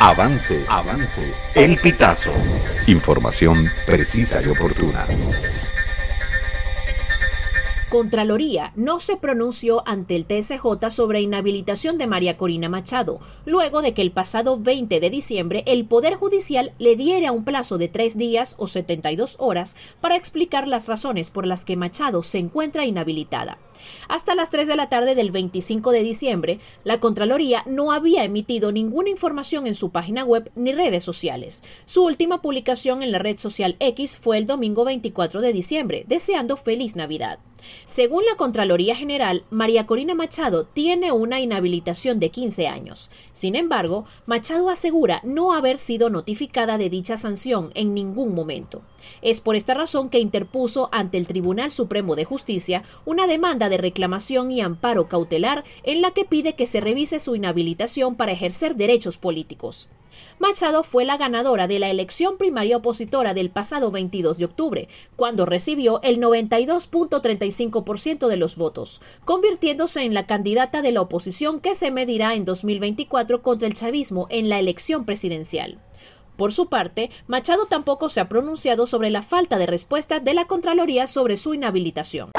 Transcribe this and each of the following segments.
Avance, avance. El pitazo. Información precisa y oportuna. Contraloría no se pronunció ante el TSJ sobre inhabilitación de María Corina Machado, luego de que el pasado 20 de diciembre el Poder Judicial le diera un plazo de tres días o 72 horas para explicar las razones por las que Machado se encuentra inhabilitada. Hasta las 3 de la tarde del 25 de diciembre, la Contraloría no había emitido ninguna información en su página web ni redes sociales. Su última publicación en la red social X fue el domingo 24 de diciembre, deseando feliz Navidad. Según la Contraloría General, María Corina Machado tiene una inhabilitación de 15 años. Sin embargo, Machado asegura no haber sido notificada de dicha sanción en ningún momento. Es por esta razón que interpuso ante el Tribunal Supremo de Justicia una demanda de reclamación y amparo cautelar en la que pide que se revise su inhabilitación para ejercer derechos políticos. Machado fue la ganadora de la elección primaria opositora del pasado 22 de octubre, cuando recibió el 92.35% de los votos, convirtiéndose en la candidata de la oposición que se medirá en 2024 contra el chavismo en la elección presidencial. Por su parte, Machado tampoco se ha pronunciado sobre la falta de respuesta de la Contraloría sobre su inhabilitación.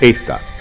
Esta